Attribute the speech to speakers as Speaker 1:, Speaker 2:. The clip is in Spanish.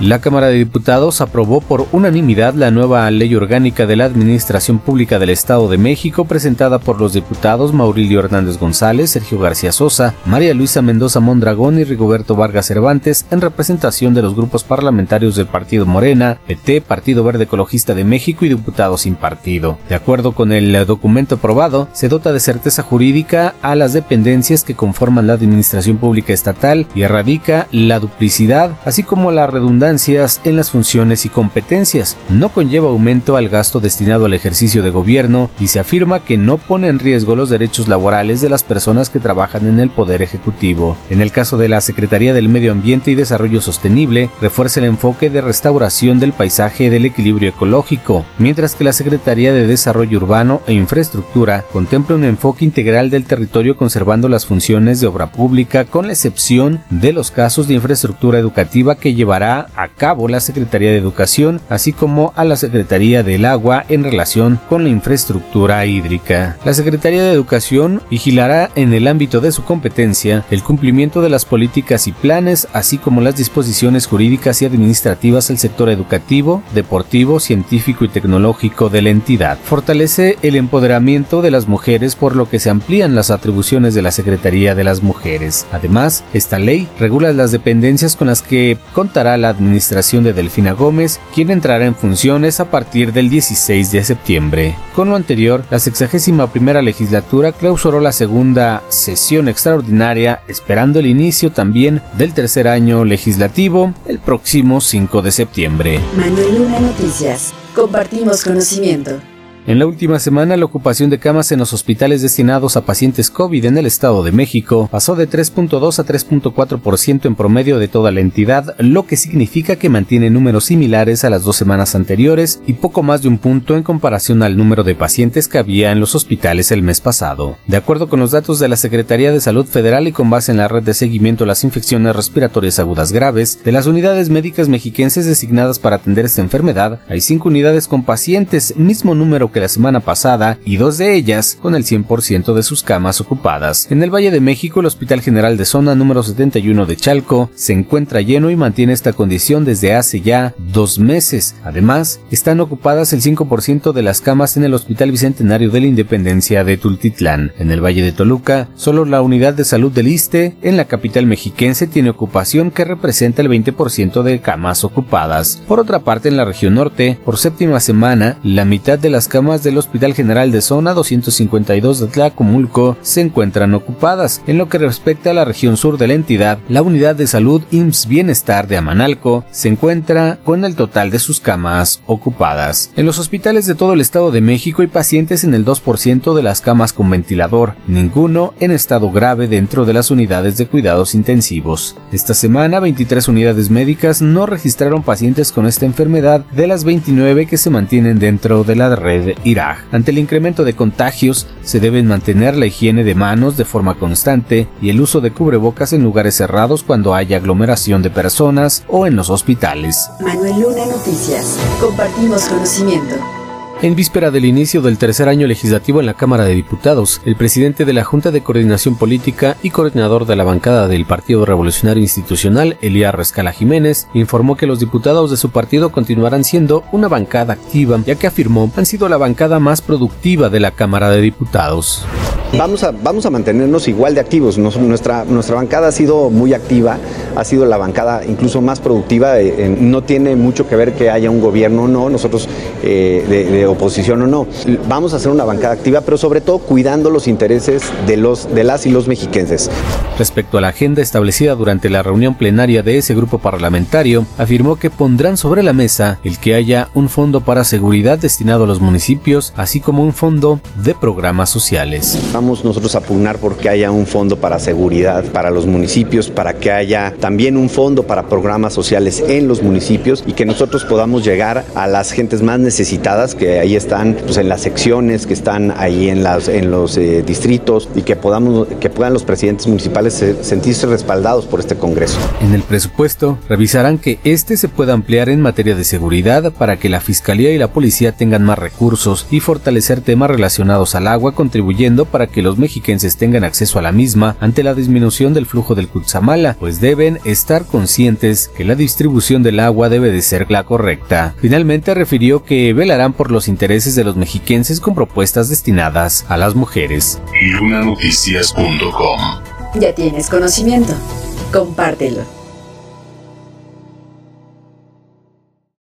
Speaker 1: La Cámara de Diputados aprobó por unanimidad la nueva Ley Orgánica de la Administración Pública del Estado de México presentada por los diputados Maurilio Hernández González, Sergio García Sosa, María Luisa Mendoza Mondragón y Rigoberto Vargas Cervantes en representación de los grupos parlamentarios del Partido Morena, PT, Partido Verde Ecologista de México y diputados sin partido. De acuerdo con el documento aprobado, se dota de certeza jurídica a las dependencias que conforman la Administración Pública Estatal y erradica la duplicidad, así como la redundancia en las funciones y competencias, no conlleva aumento al gasto destinado al ejercicio de gobierno y se afirma que no pone en riesgo los derechos laborales de las personas que trabajan en el Poder Ejecutivo. En el caso de la Secretaría del Medio Ambiente y Desarrollo Sostenible, refuerza el enfoque de restauración del paisaje y del equilibrio ecológico, mientras que la Secretaría de Desarrollo Urbano e Infraestructura contempla un enfoque integral del territorio conservando las funciones de obra pública con la excepción de los casos de infraestructura educativa que llevará a cabo la Secretaría de Educación, así como a la Secretaría del Agua en relación con la infraestructura hídrica. La Secretaría de Educación vigilará en el ámbito de su competencia el cumplimiento de las políticas y planes, así como las disposiciones jurídicas y administrativas del sector educativo, deportivo, científico y tecnológico de la entidad. Fortalece el empoderamiento de las mujeres por lo que se amplían las atribuciones de la Secretaría de las Mujeres. Además, esta ley regula las dependencias con las que contará la administración administración de Delfina Gómez, quien entrará en funciones a partir del 16 de septiembre. Con lo anterior, la 61 primera legislatura clausuró la segunda sesión extraordinaria, esperando el inicio también del tercer año legislativo el próximo 5 de septiembre.
Speaker 2: Manuel Luna Noticias. Compartimos conocimiento.
Speaker 1: En la última semana, la ocupación de camas en los hospitales destinados a pacientes COVID en el Estado de México pasó de 3.2 a 3.4% en promedio de toda la entidad, lo que significa que mantiene números similares a las dos semanas anteriores y poco más de un punto en comparación al número de pacientes que había en los hospitales el mes pasado. De acuerdo con los datos de la Secretaría de Salud Federal y con base en la red de seguimiento a las infecciones respiratorias agudas graves, de las unidades médicas mexiquenses designadas para atender esta enfermedad, hay cinco unidades con pacientes, mismo número que la semana pasada y dos de ellas con el 100% de sus camas ocupadas. En el Valle de México, el Hospital General de Zona número 71 de Chalco se encuentra lleno y mantiene esta condición desde hace ya dos meses. Además, están ocupadas el 5% de las camas en el Hospital Bicentenario de la Independencia de Tultitlán. En el Valle de Toluca, solo la unidad de salud del ISTE en la capital mexiquense tiene ocupación que representa el 20% de camas ocupadas. Por otra parte, en la región norte, por séptima semana, la mitad de las camas del Hospital General de Zona 252 de Tlacomulco se encuentran ocupadas. En lo que respecta a la región sur de la entidad, la unidad de salud IMSS Bienestar de Amanalco se encuentra con el total de sus camas ocupadas. En los hospitales de todo el Estado de México hay pacientes en el 2% de las camas con ventilador, ninguno en estado grave dentro de las unidades de cuidados intensivos. Esta semana, 23 unidades médicas no registraron pacientes con esta enfermedad de las 29 que se mantienen dentro de la red Irak. Ante el incremento de contagios, se deben mantener la higiene de manos de forma constante y el uso de cubrebocas en lugares cerrados cuando haya aglomeración de personas o en los hospitales.
Speaker 2: Manuel Luna Noticias. Compartimos conocimiento.
Speaker 1: En víspera del inicio del tercer año legislativo en la Cámara de Diputados, el presidente de la Junta de Coordinación Política y coordinador de la bancada del Partido Revolucionario Institucional, Elías Rescala Jiménez, informó que los diputados de su partido continuarán siendo una bancada activa, ya que afirmó han sido la bancada más productiva de la Cámara de Diputados.
Speaker 3: Vamos a, vamos a mantenernos igual de activos. nuestra, nuestra bancada ha sido muy activa, ha sido la bancada incluso más productiva. Eh, no tiene mucho que ver que haya un gobierno o no, nosotros eh, de, oposición o no. Vamos a hacer una bancada activa, pero sobre todo cuidando los intereses de, los, de las y los mexiquenses.
Speaker 1: Respecto a la agenda establecida durante la reunión plenaria de ese grupo parlamentario, afirmó que pondrán sobre la mesa el que haya un fondo para seguridad destinado a los municipios, así como un fondo de programas sociales
Speaker 3: vamos nosotros a pugnar porque haya un fondo para seguridad para los municipios, para que haya también un fondo para programas sociales en los municipios y que nosotros podamos llegar a las gentes más necesitadas que ahí están pues, en las secciones, que están ahí en, las, en los eh, distritos y que, podamos, que puedan los presidentes municipales sentirse respaldados por este Congreso.
Speaker 1: En el presupuesto revisarán que este se pueda ampliar en materia de seguridad para que la Fiscalía y la Policía tengan más recursos y fortalecer temas relacionados al agua contribuyendo para que los mexiquenses tengan acceso a la misma ante la disminución del flujo del Cutzamala, pues deben estar conscientes que la distribución del agua debe de ser la correcta. Finalmente refirió que velarán por los intereses de los mexiquenses con propuestas destinadas a las mujeres.
Speaker 2: Lunanoticias.com Ya tienes conocimiento. Compártelo.